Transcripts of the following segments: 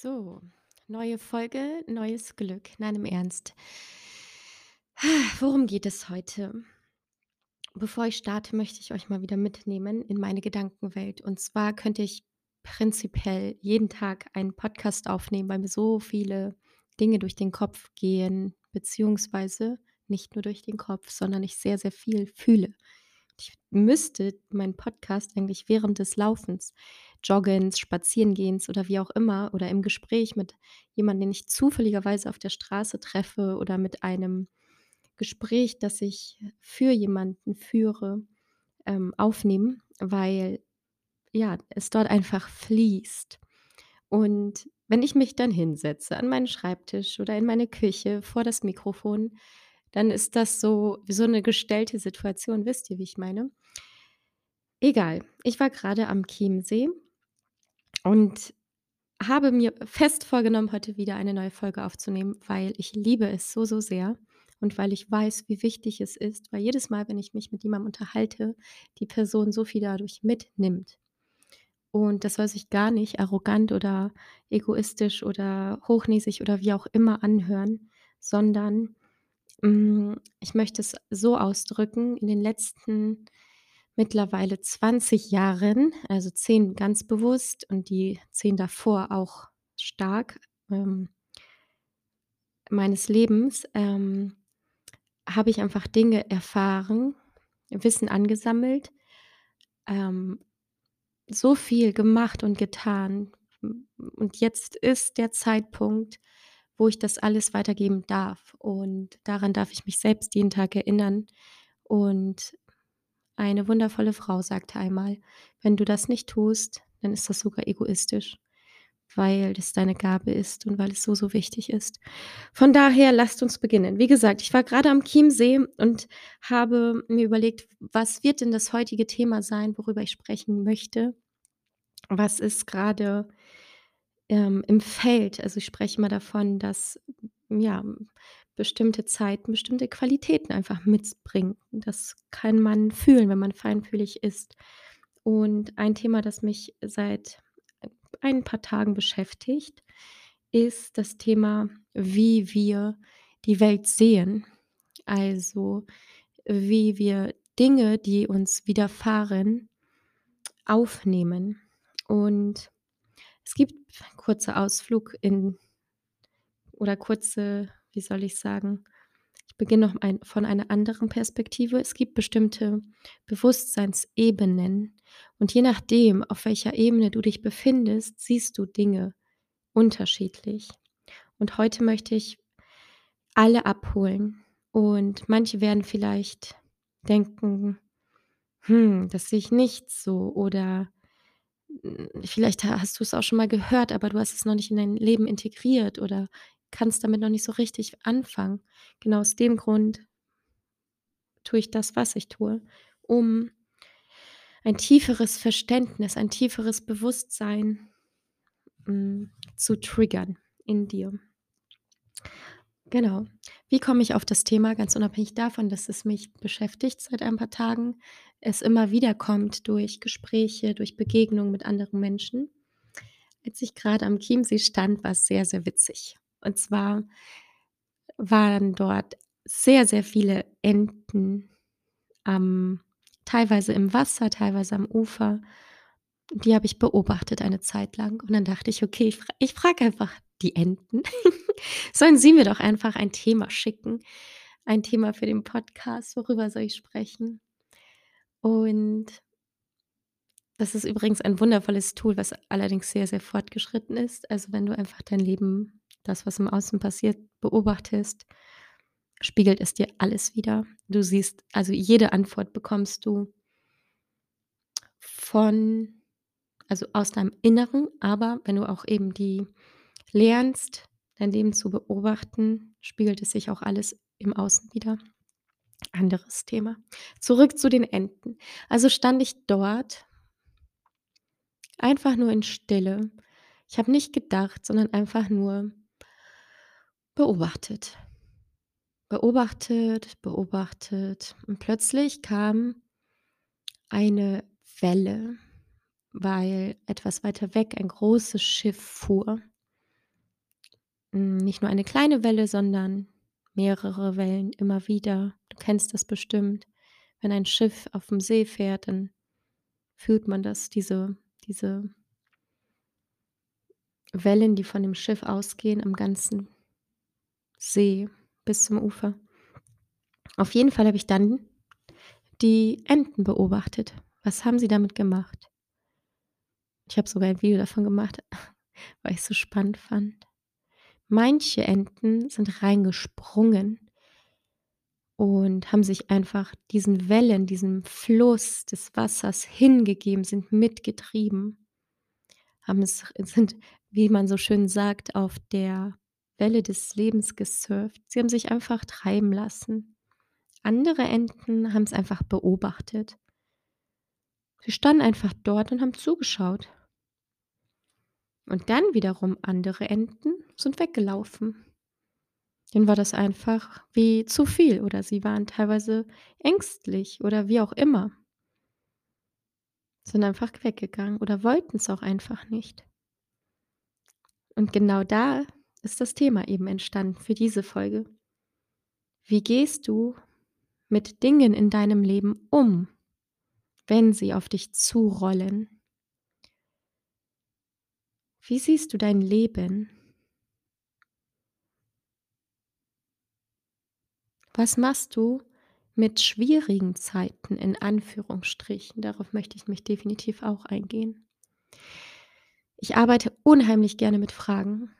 So, neue Folge, neues Glück. Nein, im Ernst. Worum geht es heute? Bevor ich starte, möchte ich euch mal wieder mitnehmen in meine Gedankenwelt. Und zwar könnte ich prinzipiell jeden Tag einen Podcast aufnehmen, weil mir so viele Dinge durch den Kopf gehen, beziehungsweise nicht nur durch den Kopf, sondern ich sehr, sehr viel fühle. Ich müsste meinen Podcast eigentlich während des Laufens, Joggens, Spazierengehens oder wie auch immer oder im Gespräch mit jemandem, den ich zufälligerweise auf der Straße treffe oder mit einem Gespräch, das ich für jemanden führe, ähm, aufnehmen, weil, ja, es dort einfach fließt. Und wenn ich mich dann hinsetze an meinen Schreibtisch oder in meine Küche vor das Mikrofon, dann ist das so so 'ne gestellte Situation. Wisst ihr, wie ich meine? Egal. Ich war grade am Chiemsee und habe mir fest vorgenommen, heute wieder eine neue Folge aufzunehmen, weil ich liebe es so, so sehr und weil ich weiß, wie wichtig es ist, weil jedes Mal, wenn ich mich mit jemandem unterhalte, die Person so viel dadurch mitnimmt. Und das soll sich gar nicht arrogant oder egoistisch oder hochnäsig oder wie auch immer anhören, sondern, hm, ich möchte es so ausdrücken, in den letzten mittlerweile 20 Jahren, also 10 ganz bewusst und die 10 davor auch stark, ähm meines Lebens, ähm, habe ich einfach Dinge erfahren, Wissen angesammelt, ähm, so viel gemacht und getan. Und jetzt ist der Zeitpunkt, wo ich das alles weitergeben darf. Und daran darf ich mich selbst jeden Tag erinnern. Und eine wundervolle Frau sagte einmal: „Wenn du das nicht tust, dann ist das sogar egoistisch, weil das deine Gabe ist und weil es so, so wichtig ist.“ Von daher lasst uns beginnen. Wie gesagt, ich war grade am Chiemsee und habe mir überlegt: „Was wird denn das heutige Thema sein, worüber ich sprechen möchte?“ Was ist grade, ähm, im Feld? Also, ich spreche immer davon, dass, ja, bestimmte Zeiten bestimmte Qualitäten einfach mitbringen. Das kann man fühlen, wenn man feinfühlig ist. Und ein Thema, das mich seit ein paar Tagen beschäftigt, ist das Thema, wie wir die Welt sehen. Also, wie wir Dinge, die uns widerfahren, aufnehmen. Und es gibt kurzer Ausflug in oder kurze wie soll ich sagen? Ich beginne noch ein von einer anderen Perspektive. Es gibt bestimmte Bewusstseinsebenen und je nachdem, auf welcher Ebene du dich befindest, siehst du Dinge unterschiedlich. Und heute möchte ich alle abholen. Und manche werden vielleicht denken: „Hm, das sehe ich nicht so.“ Oder, hm, vielleicht ha hast du's auch schon mal gehört, aber du hast es noch nicht in dein Leben integriert oder kannst damit noch nicht so richtig anfangen. Genau aus dem Grund tue ich das, was ich tue, um ein tieferes Verständnis, ein tieferes Bewusstsein, hm, zu triggern in dir. Genau. Wie komme ich auf das Thema? Ganz unabhängig davon, dass es mich beschäftigt seit ein paar Tagen, es immer wieder kommt durch Gespräche, durch Begegnungen mit anderen Menschen. Als ich grade am Chiemsee stand, war's sehr, sehr witzig. Und zwar waren dort sehr, sehr viele Enten am teilweise im Wasser, teilweise am Ufer. Die habe ich beobachtet eine Zeit lang und dann dachte ich: „Okay, ich fra ich frage einfach die Enten, sollen sie mir doch einfach ein Thema schicken, ein Thema für den Podcast. Worüber soll ich sprechen?“ Und das ist übrigens ein wundervolles Tool, was allerdings sehr, sehr fortgeschritten ist. Also, wenn du einfach dein Leben, das, was im Außen passiert, beobachtest, spiegelt es dir alles wider. Du siehst also, jede Antwort bekommst du von also, aus deinem Inneren, aber wenn du auch eben die lernst, dein Leben zu beobachten, spiegelt es sich auch alles im Außen wider. Anderes Thema. Zurück zu den Enten. Also, stand ich dort einfach nur in Stille. Ich habe nicht gedacht, sondern einfach nur beobachtet. Beobachtet, beobachtet und plötzlich kam eine Welle, weil etwas weiter weg ein großes Schiff fuhr. Hm, nicht nur eine kleine Welle, sondern mehrere Wellen immer wieder. Du kennst das bestimmt. Wenn ein Schiff aufm See fährt, dann fühlt man das, diese diese Wellen, die von dem Schiff ausgehen am ganzen See bis zum Ufer. Auf jeden Fall habe ich dann die Enten beobachtet. Was haben sie damit gemacht? Ich habe sogar ein Video davon gemacht, weil ich's so spannend fand. Manche Enten sind reingesprungen und haben sich einfach diesen Wellen, diesem Fluss des Wassers hingegeben, sind mitgetrieben. Haben es sind, wie man so schön sagt, auf der Welle des Lebens gesurft. Sie haben sich einfach treiben lassen. Andere Enten haben's einfach beobachtet. Sie standen einfach dort und haben zugeschaut. Und dann wiederum andere Enten sind weggelaufen. Denen war das einfach wie zu viel oder sie waren teilweise ängstlich oder wie auch immer. Sind einfach weggegangen oder wollten's auch einfach nicht. Und genau da ist das Thema eben entstanden für diese Folge. Wie gehst du mit Dingen in deinem Leben um, wenn sie auf dich zurollen? Wie siehst du dein Leben? Was machst du mit schwierigen Zeiten in Anführungsstrichen? Darauf möchte ich mich definitiv auch eingehen. Ich arbeite unheimlich gerne mit Fragen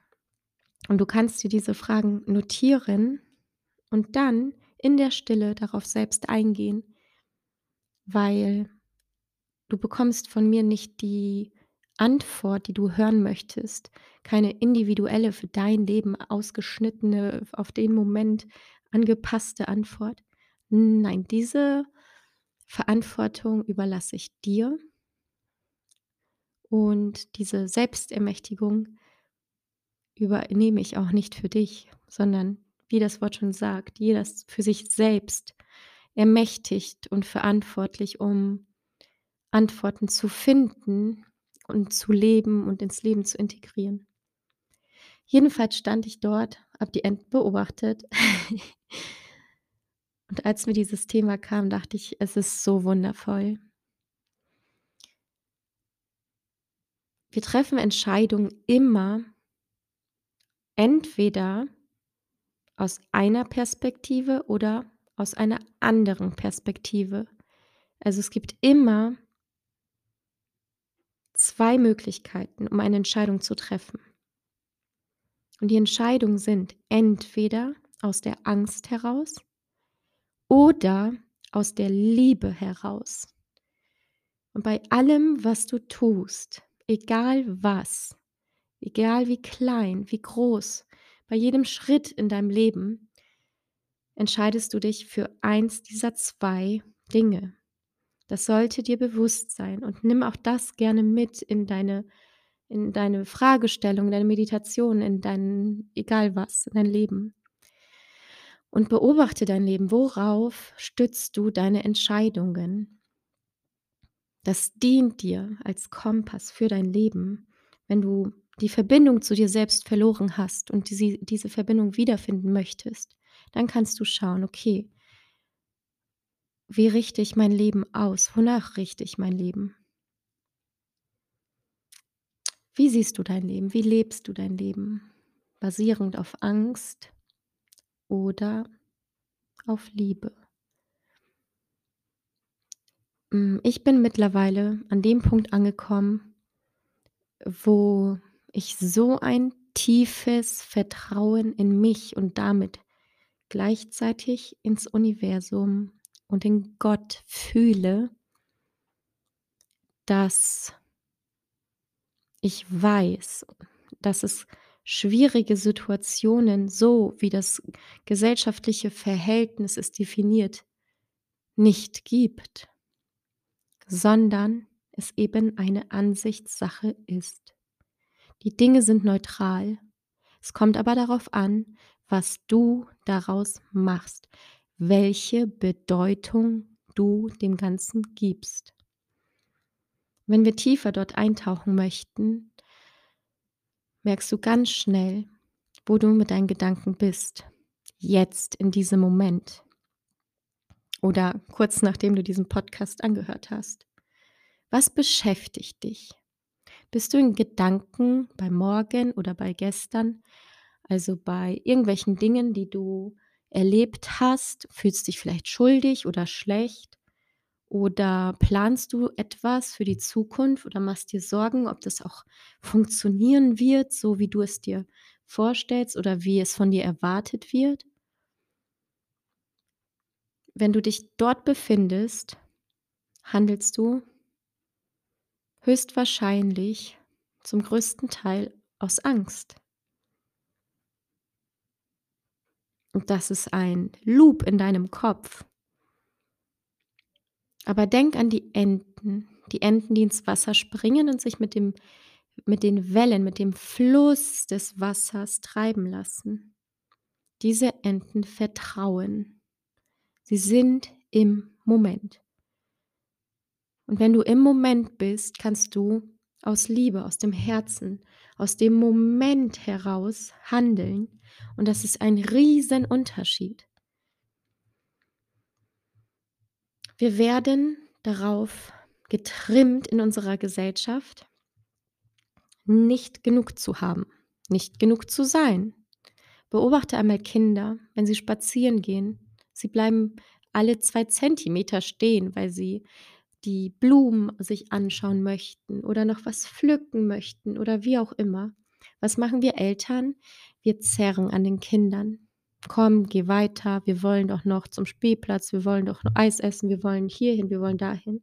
und du kannst dir diese Fragen notieren und dann in der Stille darauf selbst eingehen weil du bekommst von mir nicht die Antwort, die du hören möchtest, keine individuelle, für dein Leben ausgeschnittene, auf den Moment angepasste Antwort. Nein, diese Verantwortung überlasse ich dir. Und diese Selbstermächtigung übernehme ich auch nicht für dich, sondern wie das Wort schon sagt, jeder ist für sich selbst ermächtigt und verantwortlich, um Antworten zu finden und zu leben und ins Leben zu integrieren. Jedenfalls stand ich dort, habe die Enten beobachtet. Und als mir dieses Thema kam, dachte ich: „Es ist so wundervoll.“ Wir treffen Entscheidungen immer entweder aus einer Perspektive oder aus einer anderen Perspektive. Also, es gibt immer 2 Möglichkeiten, um eine Entscheidung zu treffen. Und die Entscheidungen sind entweder aus der Angst heraus oder aus der Liebe heraus. Und bei allem, was du tust, egal was, egal wie klein, wie groß, bei jedem Schritt in deinem Leben entscheidest du dich für eins dieser 2 Dinge. Das sollte dir bewusst sein und nimm auch das gerne mit in deine in deine Fragestellung, in deine Meditation, in dein egal was, in dein Leben. Und beobachte dein Leben. Worauf stützt du deine Entscheidungen? Das dient dir als Kompass für dein Leben, wenn du die Verbindung zu dir selbst verloren hast und sie diese Verbindung wiederfinden möchtest, dann kannst du schauen: „Okay“ „wie richte ich mein Leben aus? Wonach richte ich mein Leben?“ Wie siehst du dein Leben? Wie lebst du dein Leben? Basierend auf Angst oder auf Liebe? Hm, ich bin mittlerweile an dem Punkt angekommen, wo ich so ein tiefes Vertrauen in mich und damit gleichzeitig ins Universum und in Gott fühle dass ich weiß, dass es schwierige Situationen, so wie das gesellschaftliche Verhältnis es definiert, nicht gibt, sondern es eben eine Ansichtssache ist. Die Dinge sind neutral. Es kommt aber darauf an, was du daraus machst, welche Bedeutung du dem Ganzen gibst. Wenn wir tiefer dort eintauchen möchten merkst du ganz schnell, wo du mit deinen Gedanken bist, jetzt in diesem Moment oder kurz nachdem du diesen Podcast angehört hast. Was beschäftigt dich? Bist du in Gedanken bei morgen oder bei gestern, also bei irgendwelchen Dingen, die du erlebt hast? Fühlst dich vielleicht schuldig oder schlecht? Oder planst du etwas für die Zukunft oder machst dir Sorgen, ob das auch funktionieren wird, so wie du es dir vorstellst oder wie es von dir erwartet wird? Wenn du dich dort befindest, handelst du höchstwahrscheinlich zum größten Teil aus Angst. Und das ist ein Loop in deinem Kopf. Aber denk an die Enten, die Enten, die ins Wasser springen und sich mit dem mit den Wellen, mit dem Fluss des Wassers treiben lassen. Diese Enten vertrauen. Sie sind im Moment. Und wenn du im Moment bist, kannst du aus Liebe, aus dem Herzen, aus dem Moment heraus handeln. Und das ist ein Riesenunterschied. Wir werden darauf getrimmt in unserer Gesellschaft, nicht genug zu haben, nicht genug zu sein. Beobachte einmal Kinder, wenn sie spazieren gehen. Sie bleiben alle zwei Zentimeter stehen, weil sie die Blumen sich anschauen möchten oder noch was pflücken möchten oder wie auch immer. Was machen wir Eltern? Wir zerren an den Kindern. Komm, geh weiter, wir wollen doch noch zum Spielplatz, wir wollen doch noch Eis essen, wir wollen hierhin, wir wollen dahin.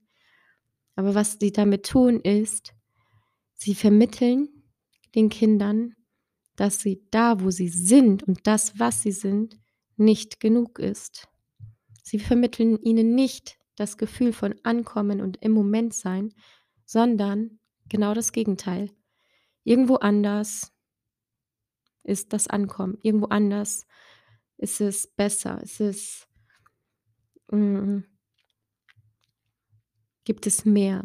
Aber was sie damit tun, ist, sie vermitteln den Kindern, dass sie da, wo sie sind und das, was sie sind, nicht genug ist. Sie vermitteln ihnen nicht das Gefühl von Ankommen und im Moment sein, sondern genau das Gegenteil. Irgendwo anders ist das Ankommen, irgendwo anders ist es besser, ist es mm, gibt es mehr.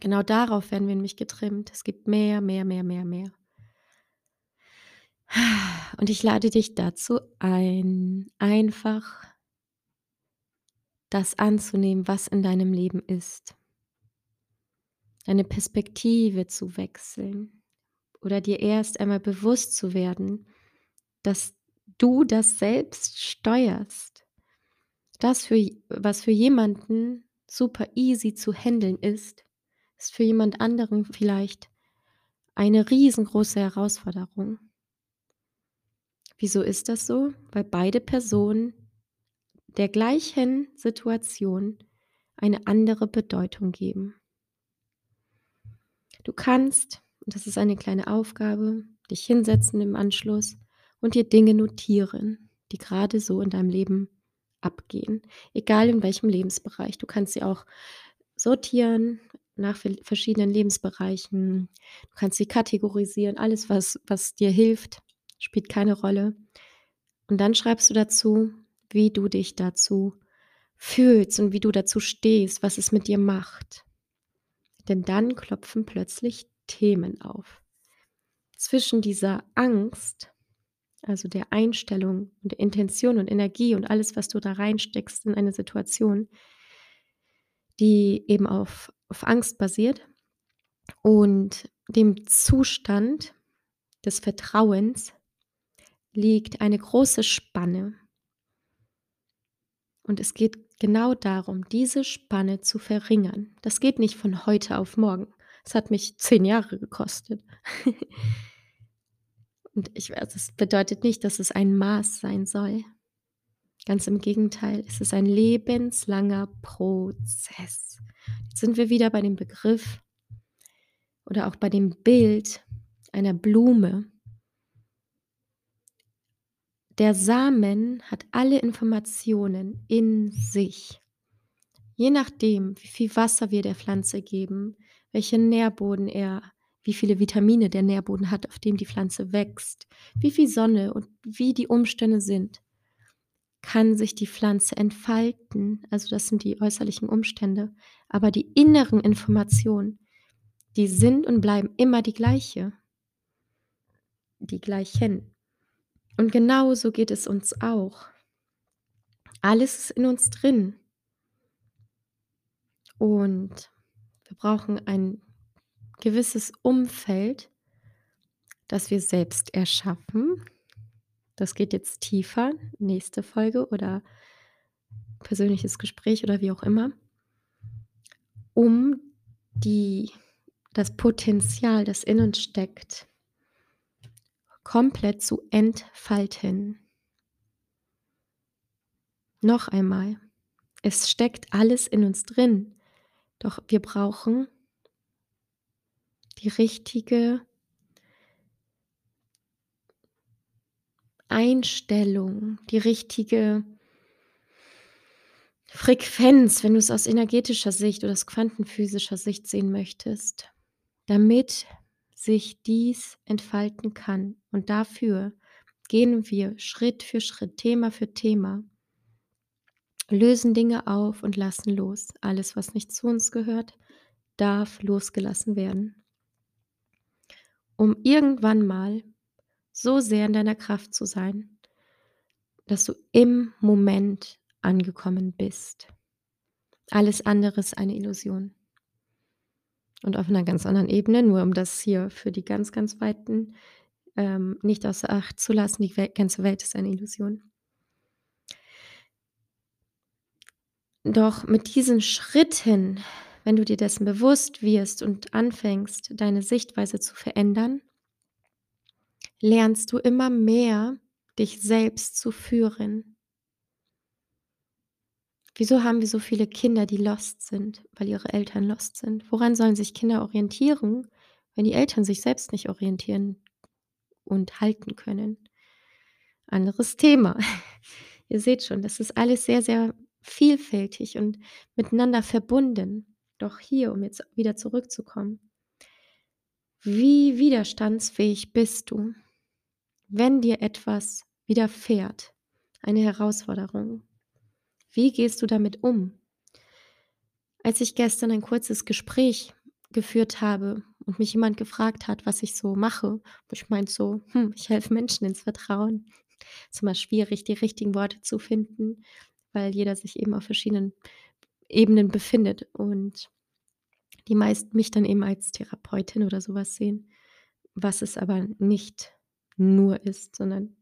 Genau darauf werden wir nämlich getrimmt. Es gibt mehr, mehr, mehr, mehr, mehr. Und ich lade dich dazu ein, einfach das anzunehmen, was in deinem Leben ist. Deine Perspektive zu wechseln oder dir erst einmal bewusst zu werden, dass du das selbst steuerst. Das, für, was für jemanden super easy zu handeln ist, ist für jemand anderen vielleicht eine riesengroße Herausforderung. Wieso ist das so? Weil beide Personen der gleichen Situation eine andere Bedeutung geben. Du kannst, und das ist eine kleine Aufgabe, dich hinsetzen im Anschluss und dir Dinge notieren, die gerade so in deinem Leben abgehen, egal in welchem Lebensbereich. Du kannst sie auch sortieren nach verschiedenen Lebensbereichen. Du kannst sie kategorisieren, alles, was, was dir hilft, spielt keine Rolle. Und dann schreibst du dazu, wie du dich dazu fühlst und wie du dazu stehst, was es mit dir macht. Denn dann klopfen plötzlich Themen auf. Zwischen dieser Angst, also der Einstellung und der Intention und Energie und alles, was du da reinsteckst in eine Situation, die eben auf, auf Angst basiert und dem Zustand des Vertrauens liegt eine große Spanne. Und es geht genau darum, diese Spanne zu verringern. Das geht nicht von heute auf morgen. Es hat mich zehn Jahre gekostet. Und ich weiß, es bedeutet nicht, dass es ein Maß sein soll. Ganz im Gegenteil, es ist ein lebenslanger Prozess. Jetzt sind wir wieder bei dem Begriff oder auch bei dem Bild einer Blume. Der Samen hat alle Informationen in sich. Je nachdem, wie viel Wasser wir der Pflanze geben, welchen Nährboden er, wie viele Vitamine der Nährboden hat, auf dem die Pflanze wächst, wie viel Sonne und wie die Umstände sind, kann sich die Pflanze entfalten. Also das sind die äußerlichen Umstände. Aber die inneren Informationen, die sind und bleiben immer die gleiche. die gleichen. Und genauso geht es uns auch. Alles ist in uns drin. Und wir brauchen ein gewisses Umfeld, das wir selbst erschaffen. Das geht jetzt tiefer, nächste Folge oder persönliches Gespräch oder wie auch immer, um die das Potenzial, das in uns steckt, komplett zu entfalten. Noch einmal, es steckt alles in uns drin, doch wir brauchen die richtige Einstellung, die richtige Frequenz, wenn du es aus energetischer Sicht oder aus quantenphysischer Sicht sehen möchtest, damit sich dies entfalten kann. Und dafür gehen wir Schritt für Schritt, Thema für Thema, lösen Dinge auf und lassen los. Alles, was nicht zu uns gehört, darf losgelassen werden. Um irgendwann mal so sehr in deiner Kraft zu sein, dass du im Moment angekommen bist. Alles andere ist eine Illusion. Und auf einer ganz anderen Ebene, nur um das hier für die ganz, ganz Weiten ähm, nicht außer Acht zu lassen, die Wel ganze Welt ist eine Illusion. Doch mit diesen Schritten, wenn du dir dessen bewusst wirst und anfängst, deine Sichtweise zu verändern, lernst du immer mehr, dich selbst zu führen. Wieso haben wir so viele Kinder, die lost sind, weil ihre Eltern lost sind? Woran sollen sich Kinder orientieren, wenn die Eltern sich selbst nicht orientieren und halten können? Anderes Thema. Ihr seht schon, das ist alles sehr, sehr vielfältig und miteinander verbunden. Doch hier, um jetzt wieder zurückzukommen, wie widerstandsfähig bist du, wenn dir etwas widerfährt, eine Herausforderung? Wie gehst du damit um? Als ich gestern ein kurzes Gespräch geführt habe und mich jemand gefragt hat, was ich so mache, wo ich meinte so, hm, ich helfe Menschen ins Vertrauen. Es ist immer schwierig, die richtigen Worte zu finden, weil jeder sich eben auf verschiedenen Ebenen befindet und die meisten mich dann eben als Therapeutin oder sowas sehen, was es aber nicht nur ist, sondern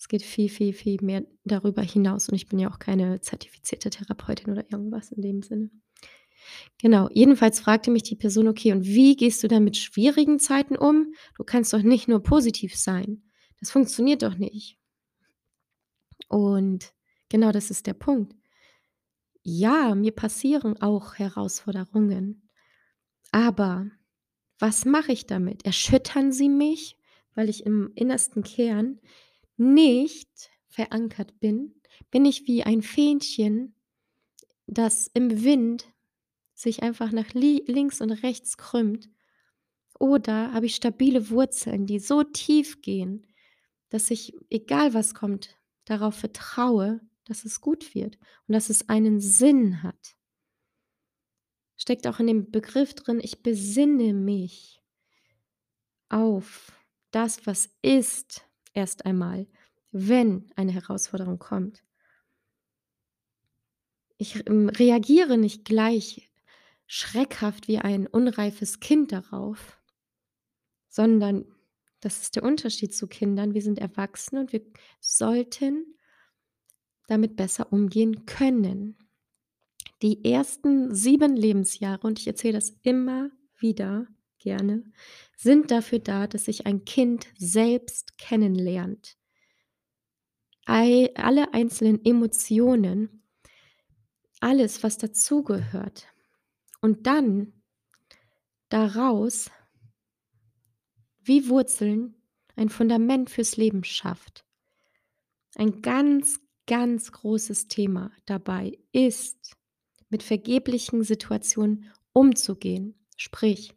es geht viel, viel, viel mehr darüber hinaus und ich bin ja auch keine zertifizierte Therapeutin oder irgendwas in dem Sinne. Genau, jedenfalls fragte mich die Person: „Okay, und wie gehst du dann mit schwierigen Zeiten um? Du kannst doch nicht nur positiv sein. Das funktioniert doch nicht.“ Und genau das ist der Punkt. Ja, mir passieren auch Herausforderungen. Aber was mache ich damit? Erschüttern sie mich, weil ich im innersten Kern nicht verankert bin? Bin ich wie ein Fähnchen, das im Wind sich einfach nach li links und rechts krümmt? Oder habe ich stabile Wurzeln, die so tief gehen, dass ich, egal was kommt, darauf vertraue, dass es gut wird und dass es einen Sinn hat? Steckt auch in dem Begriff drin, ich besinne mich auf das, was ist, erst einmal, wenn eine Herausforderung kommt. Ich ähm, reagiere nicht gleich schreckhaft wie ein unreifes Kind darauf, sondern das ist der Unterschied zu Kindern. Wir sind erwachsen und wir sollten damit besser umgehen können. Die ersten sieben Lebensjahre, und ich erzähle das immer wieder gerne, sind dafür da, dass sich ein Kind selbst kennenlernt. Alle einzelnen Emotionen, alles, was dazugehört. Und dann daraus wie Wurzeln ein Fundament fürs Leben schafft. Ein ganz, ganz großes Thema dabei ist, mit vergeblichen Situationen umzugehen. Sprich,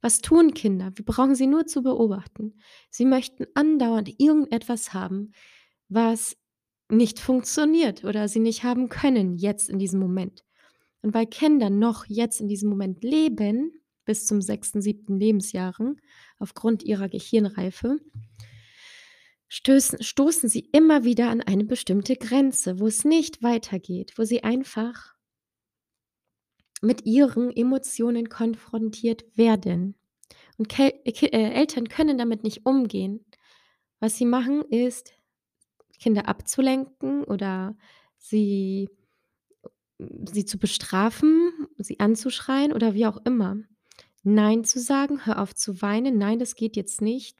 was tun Kinder? Wir brauchen sie nur zu beobachten. Sie möchten andauernd irgendetwas haben, was nicht funktioniert oder sie nicht haben können jetzt in diesem Moment. Und weil Kinder noch jetzt in diesem Moment leben, bis zum sechsten, siebten Lebensjahren, aufgrund ihrer Gehirnreife, stößen stoßen sie immer wieder an eine bestimmte Grenze, wo es nicht weitergeht, wo sie einfach mit ihren Emotionen konfrontiert werden. Und äh, Eltern können damit nicht umgehen. Was sie machen, ist, Kinder abzulenken oder sie sie zu bestrafen, sie anzuschreien oder wie auch immer. Nein zu sagen, hör auf zu weinen, nein, das geht jetzt nicht.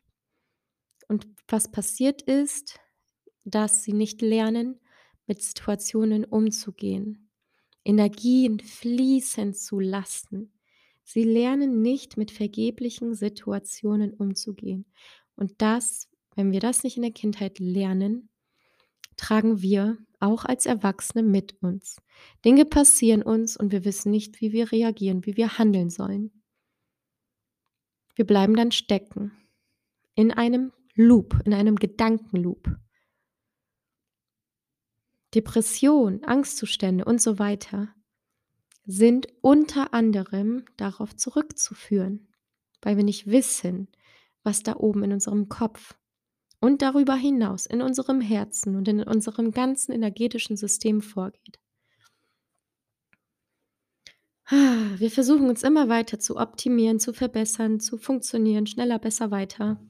Und was passiert ist, dass sie nicht lernen, mit Situationen umzugehen, Energien fließen zu lassen. Sie lernen nicht, mit vergeblichen Situationen umzugehen. Und das wenn wir das nicht in der Kindheit lernen, tragen wir auch als Erwachsene mit uns. Dinge passieren uns und wir wissen nicht, wie wir reagieren, wie wir handeln sollen. Wir bleiben dann stecken in einem Loop, in einem Gedankenloop. Depression, Angstzustände und so weiter sind unter anderem darauf zurückzuführen, weil wir nicht wissen, was da oben in unserem Kopf und darüber hinaus in unserem Herzen und in unserem ganzen energetischen System vorgeht. Wir versuchen uns immer weiter zu optimieren, zu verbessern, zu funktionieren, schneller, besser, weiter.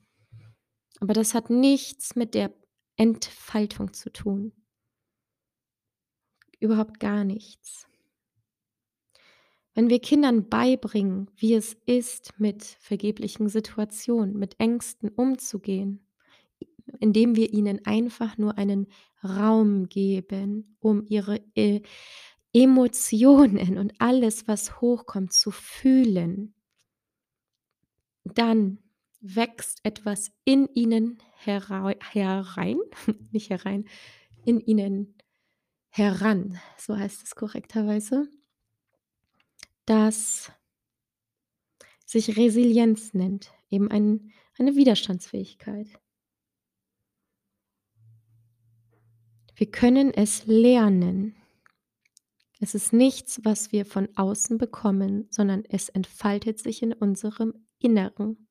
Aber das hat nichts mit der Entfaltung zu tun. Überhaupt gar nichts. Wenn wir Kindern beibringen, wie es ist, mit vergeblichen Situationen, mit Ängsten umzugehen, indem wir ihnen einfach nur einen Raum geben, um ihre äh, Emotionen und alles, was hochkommt, zu fühlen, dann wächst etwas in ihnen herei herein, nicht herein, in ihnen heran, so heißt es korrekterweise, das sich Resilienz nennt, eben ein, eine Widerstandsfähigkeit. Wir können es lernen. Es ist nichts, was wir von außen bekommen, sondern es entfaltet sich in unserem Inneren.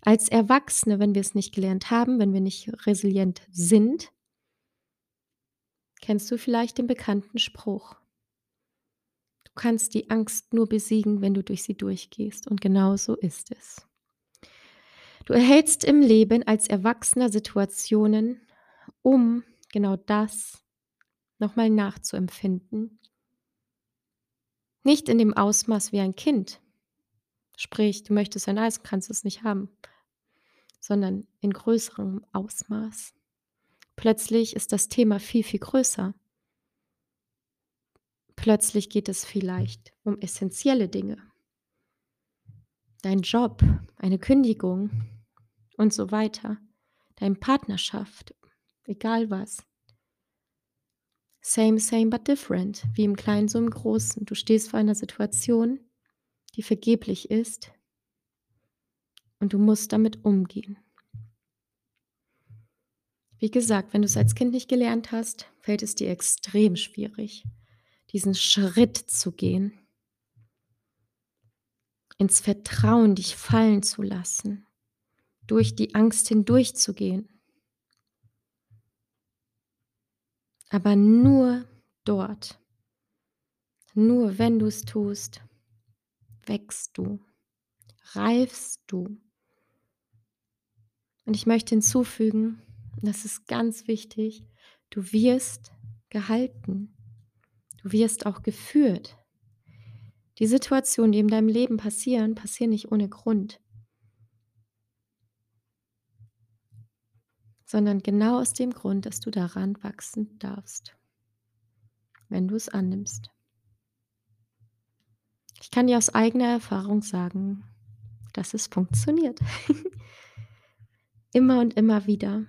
Als Erwachsene, wenn wir es nicht gelernt haben, wenn wir nicht resilient sind, kennst du vielleicht den bekannten Spruch. Du kannst die Angst nur besiegen, wenn du durch sie durchgehst. Und genau so ist es. Du erhältst im Leben als Erwachsener Situationen, um genau das nochmal nachzuempfinden. Nicht in dem Ausmaß wie ein Kind. Sprich, du möchtest ein Eis, kannst es nicht haben, sondern in größerem Ausmaß. Plötzlich ist das Thema viel, viel größer. Plötzlich geht es vielleicht um essentielle Dinge. Dein Job, eine Kündigung und so weiter. Deine Partnerschaft, egal was. Same, same, but different, wie im Kleinen so im Großen. Du stehst vor einer Situation, die vergeblich ist und du musst damit umgehen. Wie gesagt, wenn du es als Kind nicht gelernt hast, fällt es dir extrem schwierig, diesen Schritt zu gehen, ins Vertrauen dich fallen zu lassen, durch die Angst hindurchzugehen Aber nur dort, nur wenn du es tust, wächst du, reifst du. Und ich möchte hinzufügen, das ist ganz wichtig, du wirst gehalten, du wirst auch geführt. Die Situationen, die in deinem Leben passieren, passieren nicht ohne Grund. sondern genau aus dem Grund, dass du daran wachsen darfst, wenn du es annimmst. Ich kann dir aus eigener Erfahrung sagen, dass es funktioniert. immer und immer wieder.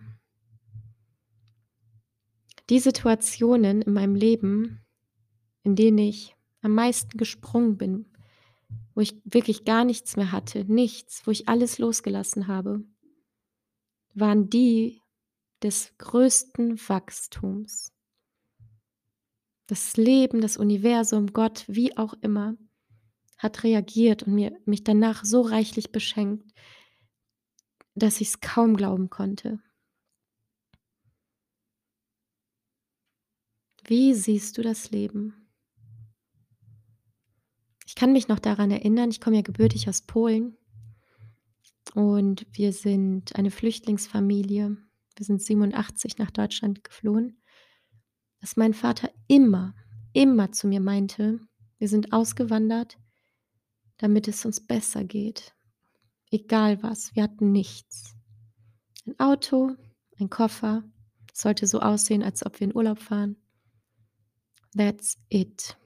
Die Situationen in meinem Leben, in denen ich am meisten gesprungen bin, wo ich wirklich gar nichts mehr hatte, nichts, wo ich alles losgelassen habe, waren die, des größten Wachstums. Das Leben, das Universum, Gott, wie auch immer, hat reagiert und mir, mich danach so reichlich beschenkt, dass ich es kaum glauben konnte. Wie siehst du das Leben? Ich kann mich noch daran erinnern, ich komme ja gebürtig aus Polen und wir sind eine Flüchtlingsfamilie. Wir sind 87 nach Deutschland geflohen, dass mein Vater immer, immer zu mir meinte: „Wir sind ausgewandert, damit es uns besser geht, egal was.“ Wir hatten nichts. Ein Auto, ein Koffer, sollte so aussehen, als ob wir in Urlaub fahren. That's it.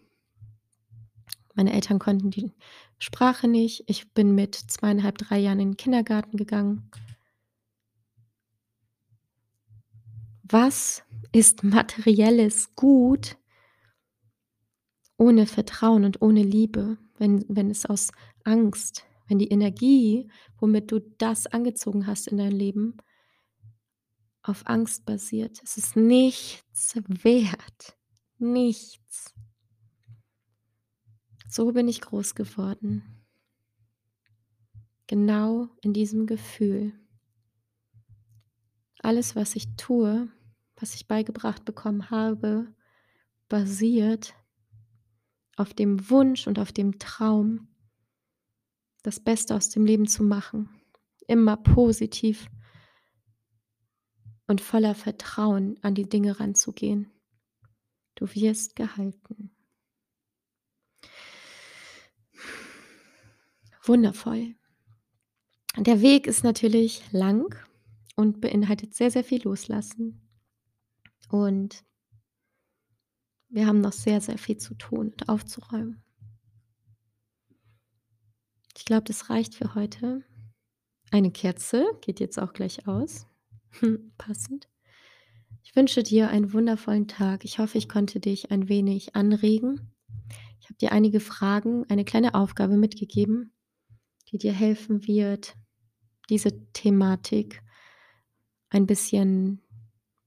Meine Eltern konnten die Sprache nicht. Ich bin mit 2,5, 3 Jahren in den Kindergarten gegangen. Was ist materielles Gut ohne Vertrauen und ohne Liebe, wenn wenn es aus Angst wenn die Energie, womit du das angezogen hast in dein Leben auf Angst basiert? Es ist nichts wert. Nichts. So bin ich groß geworden. Genau in diesem Gefühl. Alles, was ich tue, was ich beigebracht bekommen habe, basiert auf dem Wunsch und auf dem Traum das Beste aus dem Leben zu machen, immer positiv und voller Vertrauen an die Dinge ranzugehen. Du wirst gehalten. Wundervoll. Der Weg ist natürlich lang und beinhaltet sehr, sehr viel Loslassen. Und wir haben noch sehr, sehr viel zu tun und aufzuräumen. Ich glaube, das reicht für heute. Eine Kerze geht jetzt auch gleich aus. Passend. Ich wünsche dir einen wundervollen Tag. Ich hoffe, ich konnte dich ein wenig anregen. Ich habe dir einige Fragen, eine kleine Aufgabe mitgegeben, die dir helfen wird, diese Thematik ein bisschen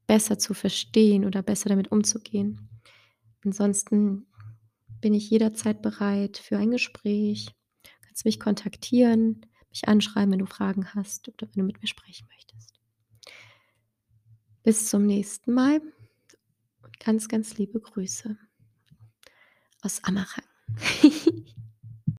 besser zu verstehen oder besser damit umzugehen. Ansonsten bin ich jederzeit bereit für ein Gespräch. Du kannst mich kontaktieren, mich anschreiben, wenn du Fragen hast oder wenn du mit mir sprechen möchtest. Bis zum nächsten Mal ganz, ganz liebe Grüße aus Amarang.